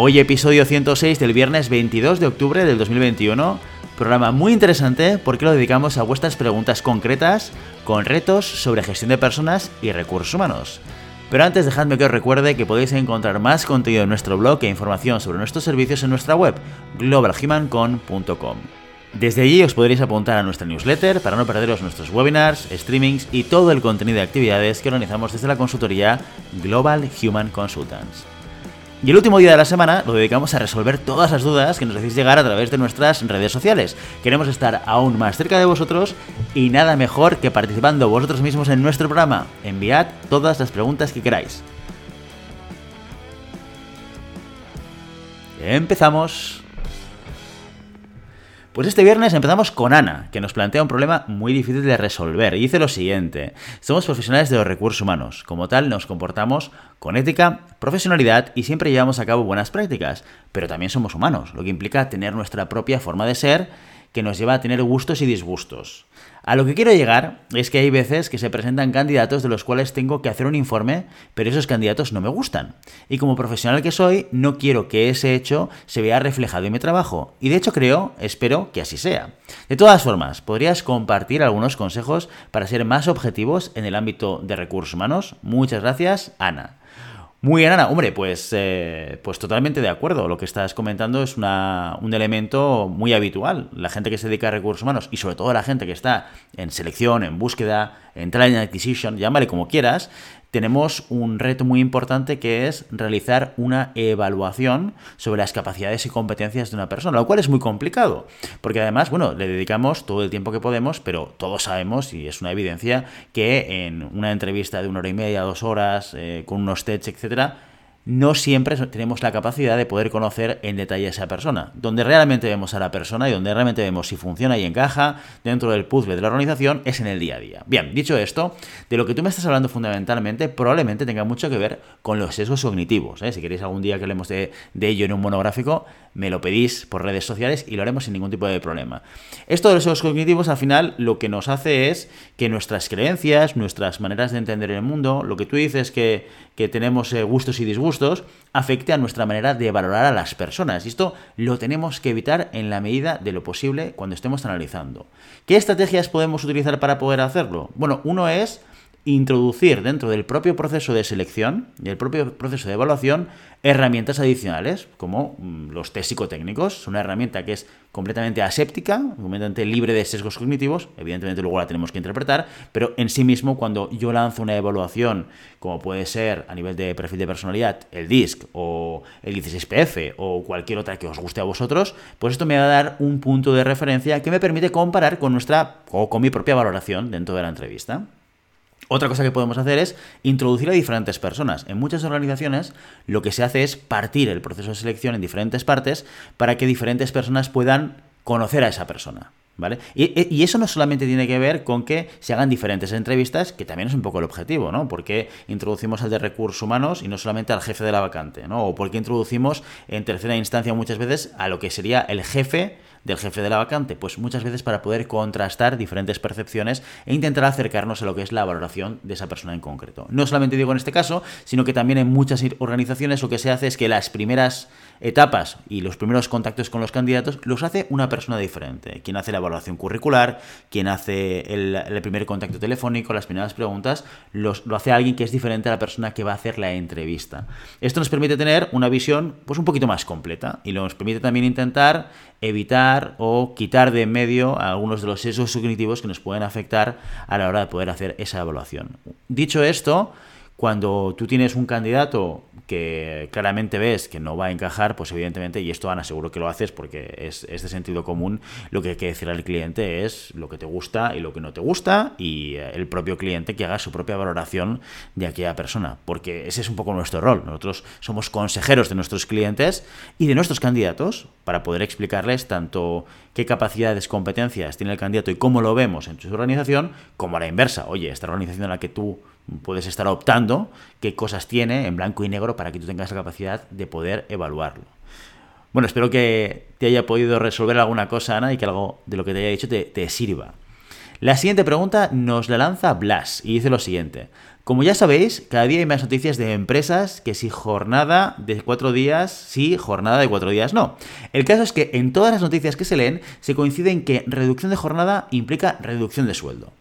Hoy episodio 106 del viernes 22 de octubre del 2021, programa muy interesante porque lo dedicamos a vuestras preguntas concretas con retos sobre gestión de personas y recursos humanos. Pero antes dejadme que os recuerde que podéis encontrar más contenido en nuestro blog e información sobre nuestros servicios en nuestra web globalhumancon.com. Desde allí os podréis apuntar a nuestra newsletter para no perderos nuestros webinars, streamings y todo el contenido de actividades que organizamos desde la consultoría Global Human Consultants. Y el último día de la semana lo dedicamos a resolver todas las dudas que nos hacéis llegar a través de nuestras redes sociales. Queremos estar aún más cerca de vosotros y nada mejor que participando vosotros mismos en nuestro programa. Enviad todas las preguntas que queráis. Empezamos. Pues este viernes empezamos con Ana, que nos plantea un problema muy difícil de resolver. Y dice lo siguiente, somos profesionales de los recursos humanos, como tal nos comportamos con ética, profesionalidad y siempre llevamos a cabo buenas prácticas, pero también somos humanos, lo que implica tener nuestra propia forma de ser que nos lleva a tener gustos y disgustos. A lo que quiero llegar es que hay veces que se presentan candidatos de los cuales tengo que hacer un informe, pero esos candidatos no me gustan. Y como profesional que soy, no quiero que ese hecho se vea reflejado en mi trabajo. Y de hecho creo, espero que así sea. De todas formas, ¿podrías compartir algunos consejos para ser más objetivos en el ámbito de recursos humanos? Muchas gracias, Ana. Muy bien. Hombre, pues, eh, pues totalmente de acuerdo. Lo que estás comentando es una, un elemento muy habitual. La gente que se dedica a recursos humanos y sobre todo la gente que está en selección, en búsqueda, en talent acquisition, llámale como quieras, tenemos un reto muy importante que es realizar una evaluación sobre las capacidades y competencias de una persona, lo cual es muy complicado, porque además, bueno, le dedicamos todo el tiempo que podemos, pero todos sabemos, y es una evidencia, que en una entrevista de una hora y media, dos horas, eh, con unos tests, etcétera, no siempre tenemos la capacidad de poder conocer en detalle a esa persona. Donde realmente vemos a la persona y donde realmente vemos si funciona y encaja dentro del puzzle de la organización es en el día a día. Bien, dicho esto, de lo que tú me estás hablando fundamentalmente probablemente tenga mucho que ver con los sesgos cognitivos. ¿eh? Si queréis algún día que hablemos de, ello en un monográfico, me lo pedís por redes sociales y lo haremos sin ningún tipo de problema. Esto de los sesgos cognitivos al final lo que nos hace es que nuestras creencias, nuestras maneras de entender el mundo, lo que tú dices que, que tenemos eh, gustos y disgustos, afecte a nuestra manera de valorar a las personas. Y esto lo tenemos que evitar en la medida de lo posible cuando estemos analizando. ¿Qué estrategias podemos utilizar para poder hacerlo? Bueno, uno es introducir dentro del propio proceso de selección y el propio proceso de evaluación herramientas adicionales, como mm, los test psicotécnicos. Es una herramienta que es completamente aséptica, completamente libre de sesgos cognitivos. Evidentemente luego la tenemos que interpretar, pero en sí mismo cuando yo lanzo una evaluación, como puede ser a nivel de perfil de personalidad, el DISC o el 16PF o cualquier otra que os guste a vosotros, pues esto me va a dar un punto de referencia que me permite comparar con nuestra o con mi propia valoración dentro de la entrevista. Otra cosa que podemos hacer es introducir a diferentes personas. En muchas organizaciones lo que se hace es partir el proceso de selección en diferentes partes para que diferentes personas puedan conocer a esa persona. ¿Vale? Y, eso no solamente tiene que ver con que se hagan diferentes entrevistas, que también es un poco el objetivo, ¿no? Porque introducimos al de recursos humanos y no solamente al jefe de la vacante, ¿no? O porque introducimos en tercera instancia muchas veces a lo que sería el jefe del jefe de la vacante? Pues muchas veces para poder contrastar diferentes percepciones e intentar acercarnos a lo que es la valoración de esa persona en concreto. No solamente digo en este caso, sino que también en muchas organizaciones lo que se hace es que las primeras etapas y los primeros contactos con los candidatos los hace una persona diferente. Quien hace la evaluación curricular, quien hace el, primer contacto telefónico, las primeras preguntas, los, lo hace alguien que es diferente a la persona que va a hacer la entrevista. Esto nos permite tener una visión pues un poquito más completa y nos permite también intentar evitar o quitar de en medio algunos de los sesgos cognitivos que nos pueden afectar a la hora de poder hacer esa evaluación. Dicho esto, Cuando tú tienes un candidato que claramente ves que no va a encajar, pues evidentemente, y esto Ana seguro que lo haces porque es, es, de sentido común, lo que hay que decir al cliente es lo que te gusta y lo que no te gusta y eh, el propio cliente que haga su propia valoración de aquella persona, porque ese es un poco nuestro rol. Nosotros somos consejeros de nuestros clientes y de nuestros candidatos para poder explicarles tanto qué capacidades, competencias tiene el candidato y cómo lo vemos en su organización, como a la inversa. Oye, esta organización en la que tú puedes estar optando qué cosas tiene en blanco y negro para que tú tengas la capacidad de poder evaluarlo. Bueno, espero que te haya podido resolver alguna cosa, Ana, y que algo de lo que te haya dicho te, sirva. La siguiente pregunta nos la lanza Blas y dice lo siguiente. Como ya sabéis, cada día hay más noticias de empresas que si jornada de cuatro días, sí, jornada de cuatro días, no. El caso es que en todas las noticias que se leen se coincide en que reducción de jornada implica reducción de sueldo.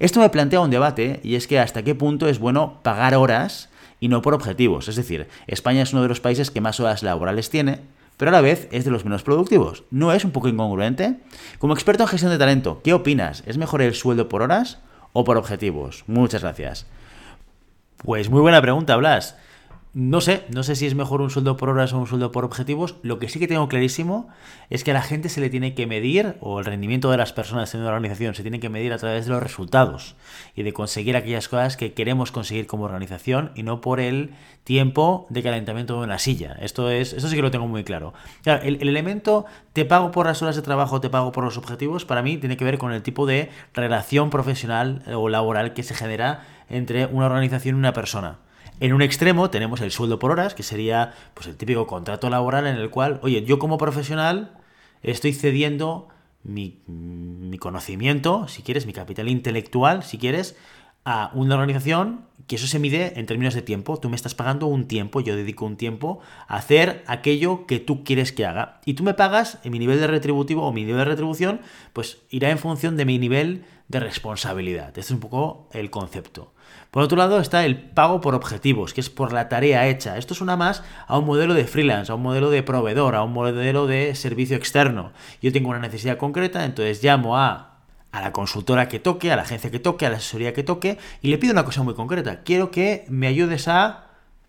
Esto me plantea un debate y es que hasta qué punto es bueno pagar horas y no por objetivos. Es decir, España es uno de los países que más horas laborales tiene, pero a la vez es de los menos productivos. ¿No es un poco incongruente? Como experto en gestión de talento, ¿qué opinas? ¿Es mejor el sueldo por horas o por objetivos? Muchas gracias. Pues muy buena pregunta, Blas. No sé, no sé si es mejor un sueldo por horas o un sueldo por objetivos. Lo que sí que tengo clarísimo es que a la gente se le tiene que medir, o el rendimiento de las personas en una organización se tiene que medir a través de los resultados y de conseguir aquellas cosas que queremos conseguir como organización y no por el tiempo de calentamiento de una silla. Esto es, esto sí que lo tengo muy claro. el, el elemento te pago por las horas de trabajo, te pago por los objetivos, para mí tiene que ver con el tipo de relación profesional o laboral que se genera entre una organización y una persona. En un extremo tenemos el sueldo por horas, que sería pues, el típico contrato laboral en el cual, oye, yo como profesional estoy cediendo mi, mi conocimiento, si quieres, mi capital intelectual, si quieres, a una organización que eso se mide en términos de tiempo. Tú me estás pagando un tiempo, yo dedico un tiempo a hacer aquello que tú quieres que haga. Y tú me pagas en mi nivel de retributivo o mi nivel de retribución, pues irá en función de mi nivel de responsabilidad. Este es un poco el concepto. Por otro lado está el pago por objetivos, que es por la tarea hecha. Esto suena más a un modelo de freelance, a un modelo de proveedor, a un modelo de servicio externo. Yo tengo una necesidad concreta, entonces llamo a a la consultora que toque, a la agencia que toque, a la asesoría que toque, y le pido una cosa muy concreta. Quiero que me ayudes a,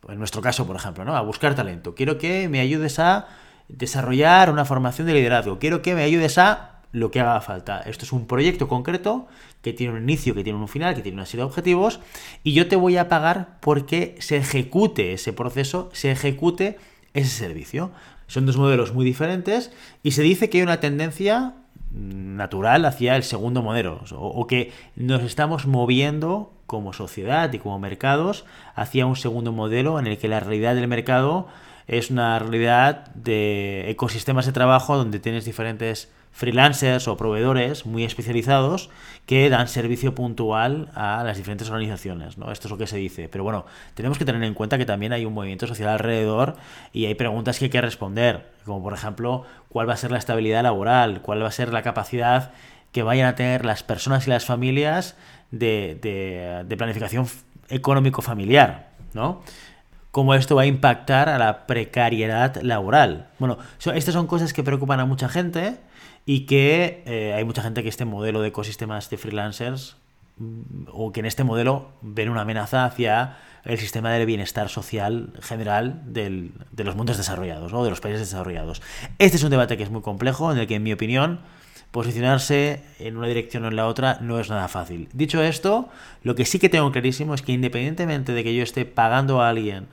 en nuestro caso, por ejemplo, ¿no? a buscar talento. Quiero que me ayudes a desarrollar una formación de liderazgo. Quiero que me ayudes a lo que haga falta. Esto es un proyecto concreto que tiene un inicio, que tiene un final, que tiene una serie de objetivos y yo te voy a pagar porque se ejecute ese proceso, se ejecute ese servicio. Son dos modelos muy diferentes y se dice que hay una tendencia natural hacia el segundo modelo o, que nos estamos moviendo como sociedad y como mercados hacia un segundo modelo en el que la realidad del mercado es una realidad de ecosistemas de trabajo donde tienes diferentes freelancers o proveedores muy especializados que dan servicio puntual a las diferentes organizaciones. ¿no? Esto es lo que se dice. Pero bueno, tenemos que tener en cuenta que también hay un movimiento social alrededor y hay preguntas que hay que responder, como por ejemplo, ¿cuál va a ser la estabilidad laboral? ¿Cuál va a ser la capacidad que vayan a tener las personas y las familias de, de, de planificación económico-familiar? ¿no? cómo esto va a impactar a la precariedad laboral. Bueno, estas son cosas que preocupan a mucha gente y que eh, hay mucha gente que este modelo de ecosistemas de freelancers mm, o que en este modelo ven una amenaza hacia el sistema de bienestar social general del, de los mundos desarrollados, ¿no? de los países desarrollados. Este es un debate que es muy complejo, en el que, en mi opinión, posicionarse en una dirección o en la otra no es nada fácil. Dicho esto, lo que sí que tengo clarísimo es que independientemente de que yo esté pagando a alguien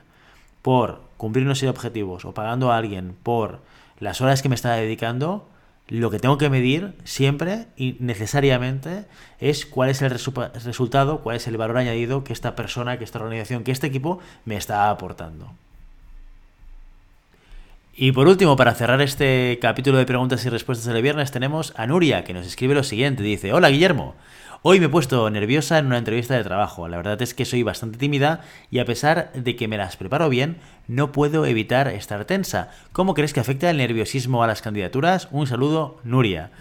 por cumplir unos objetivos o pagando a alguien por las horas que me está dedicando, lo que tengo que medir siempre y necesariamente es cuál es el resultado, cuál es el valor añadido que esta persona, que esta organización, que este equipo me está aportando. Y por último, para cerrar este capítulo de preguntas y respuestas del viernes, tenemos a Nuria, que nos escribe lo siguiente. Dice, hola Guillermo, Hoy me he puesto nerviosa en una entrevista de trabajo. La verdad es que soy bastante tímida y a pesar de que me las preparo bien, no puedo evitar estar tensa. ¿Cómo crees que afecta el nerviosismo a las candidaturas? Un saludo, Nuria.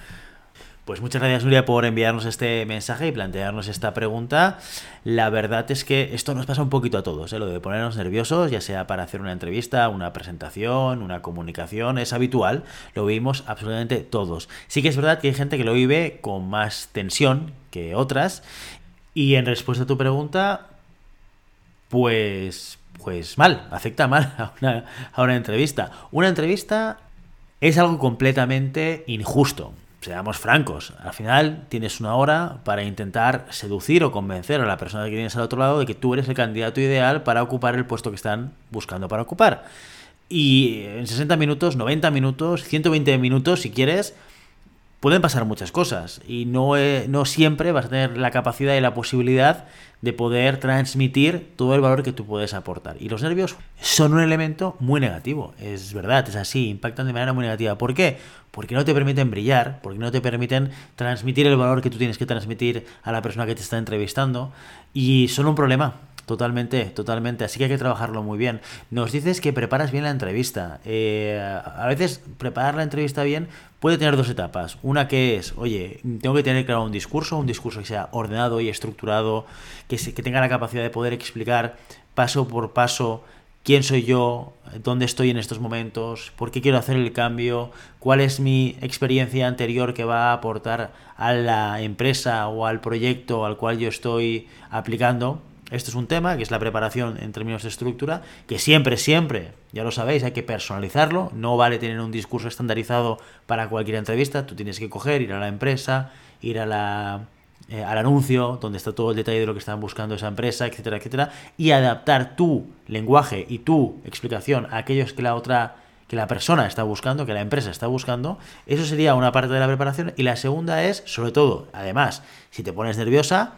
Pues muchas gracias Nuria por enviarnos este mensaje y plantearnos esta pregunta. La verdad es que esto nos pasa un poquito a todos, ¿eh? lo de ponernos nerviosos, ya sea para hacer una entrevista, una presentación, una comunicación, es habitual, lo vivimos absolutamente todos. Sí que es verdad que hay gente que lo vive con más tensión que otras y en respuesta a tu pregunta, pues, pues mal, afecta mal a una, a una entrevista. Una entrevista es algo completamente injusto. Seamos francos, al final tienes una hora para intentar seducir o convencer a la persona que tienes al otro lado de que tú eres el candidato ideal para ocupar el puesto que están buscando para ocupar. Y en 60 minutos, 90 minutos, 120 minutos, si quieres, pueden pasar muchas cosas y no, eh, no siempre vas a tener la capacidad y la posibilidad de poder transmitir todo el valor que tú puedes aportar. Y los nervios son un elemento muy negativo, es verdad, es así, impactan de manera muy negativa. ¿Por qué? Porque no te permiten brillar, porque no te permiten transmitir el valor que tú tienes que transmitir a la persona que te está entrevistando y son un problema. Totalmente, totalmente. Así que hay que trabajarlo muy bien. Nos dices que preparas bien la entrevista. Eh, a veces preparar la entrevista bien puede tener dos etapas. Una que es, oye, tengo que tener claro un discurso, un discurso que sea ordenado y estructurado, que, que tenga la capacidad de poder explicar paso por paso quién soy yo, dónde estoy en estos momentos, por qué quiero hacer el cambio, cuál es mi experiencia anterior que va a aportar a la empresa o al proyecto al cual yo estoy aplicando. Esto es un tema, que es la preparación en términos de estructura, que siempre, siempre, ya lo sabéis, hay que personalizarlo. No vale tener un discurso estandarizado para cualquier entrevista. Tú tienes que coger, ir a la empresa, ir a la, eh, al anuncio, donde está todo el detalle de lo que están buscando esa empresa, etcétera, etcétera, y adaptar tu lenguaje y tu explicación a aquellos que la otra que la persona está buscando, que la empresa está buscando, eso sería una parte de la preparación. Y la segunda es, sobre todo, además, si te pones nerviosa,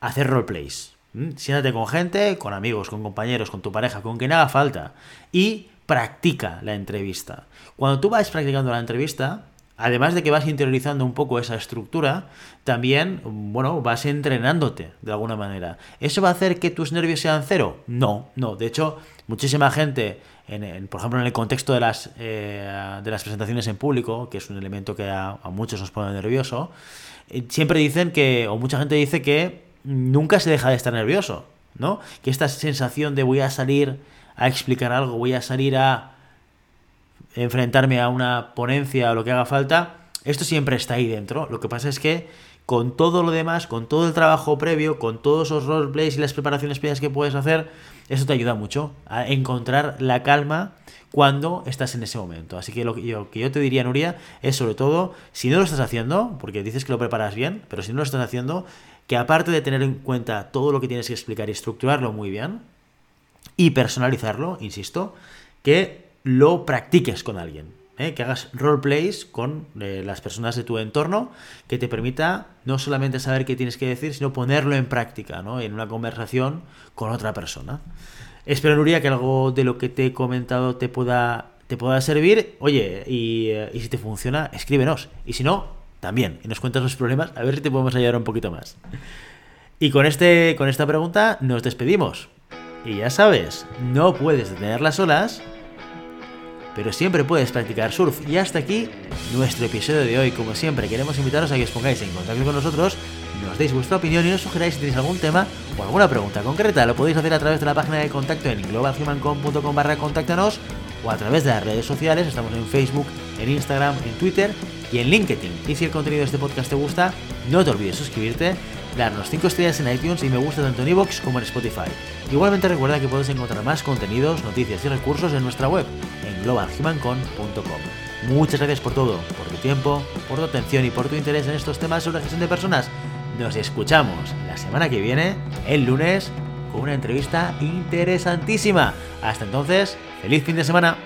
hacer roleplays. Mm, siéntate con gente, con amigos, con compañeros, con tu pareja, con quien haga falta. Y practica la entrevista. Cuando tú vas practicando la entrevista, además de que vas interiorizando un poco esa estructura, también, bueno, vas entrenándote de alguna manera. ¿Eso va a hacer que tus nervios sean cero? No, no. De hecho, muchísima gente, en, por ejemplo, en el contexto de las, eh, de las presentaciones en público, que es un elemento que a, muchos nos pone nervioso, eh, siempre dicen que, o mucha gente dice que nunca se deja de estar nervioso, ¿no? Que esta sensación de voy a salir a explicar algo, voy a salir a enfrentarme a una ponencia o lo que haga falta, esto siempre está ahí dentro. Lo que pasa es que con todo lo demás, con todo el trabajo previo, con todos esos roleplays y las preparaciones previas que puedes hacer, eso te ayuda mucho a encontrar la calma cuando estás en ese momento. Así que lo que yo, que yo te diría, Nuria, es sobre todo, si no lo estás haciendo, porque dices que lo preparas bien, pero si no lo estás haciendo, que aparte de tener en cuenta todo lo que tienes que explicar y estructurarlo muy bien, y personalizarlo, insisto, que lo practiques con alguien. ¿eh? que hagas roleplays con eh, las personas de tu entorno que te permita no solamente saber qué tienes que decir, sino ponerlo en práctica, ¿no? en una conversación con otra persona. Espero, Nuria, que algo de lo que te he comentado te pueda, te pueda servir. Oye, y, eh, y si te funciona, escríbenos. Y si no, también. Y nos cuentas los problemas, a ver si te podemos ayudar un poquito más. Y con, este, con esta pregunta nos despedimos. Y ya sabes, no puedes detener las olas, pero siempre puedes practicar surf. Y hasta aquí nuestro episodio de hoy. Como siempre, queremos invitaros a que os pongáis en contacto con nosotros, nos deis vuestra opinión y nos sugeráis si tenéis algún tema o alguna pregunta concreta. Lo podéis hacer a través de la página de contacto en globalhumancom.com barra contáctanos o a través de las redes sociales. Estamos en Facebook, en Instagram, en Twitter y en LinkedIn. Y si el contenido de este podcast te gusta, no te olvides suscribirte, darnos 5 estrellas en iTunes y me gusta tanto en iVoox como en Spotify. Igualmente recuerda que puedes encontrar más contenidos, noticias y recursos en nuestra web, en globalhumancon.com. Muchas gracias por todo, por tu tiempo, por tu atención y por tu interés en estos temas sobre gestión de personas. Nos escuchamos la semana que viene, el lunes, con una entrevista interesantísima. Hasta entonces, feliz fin de semana.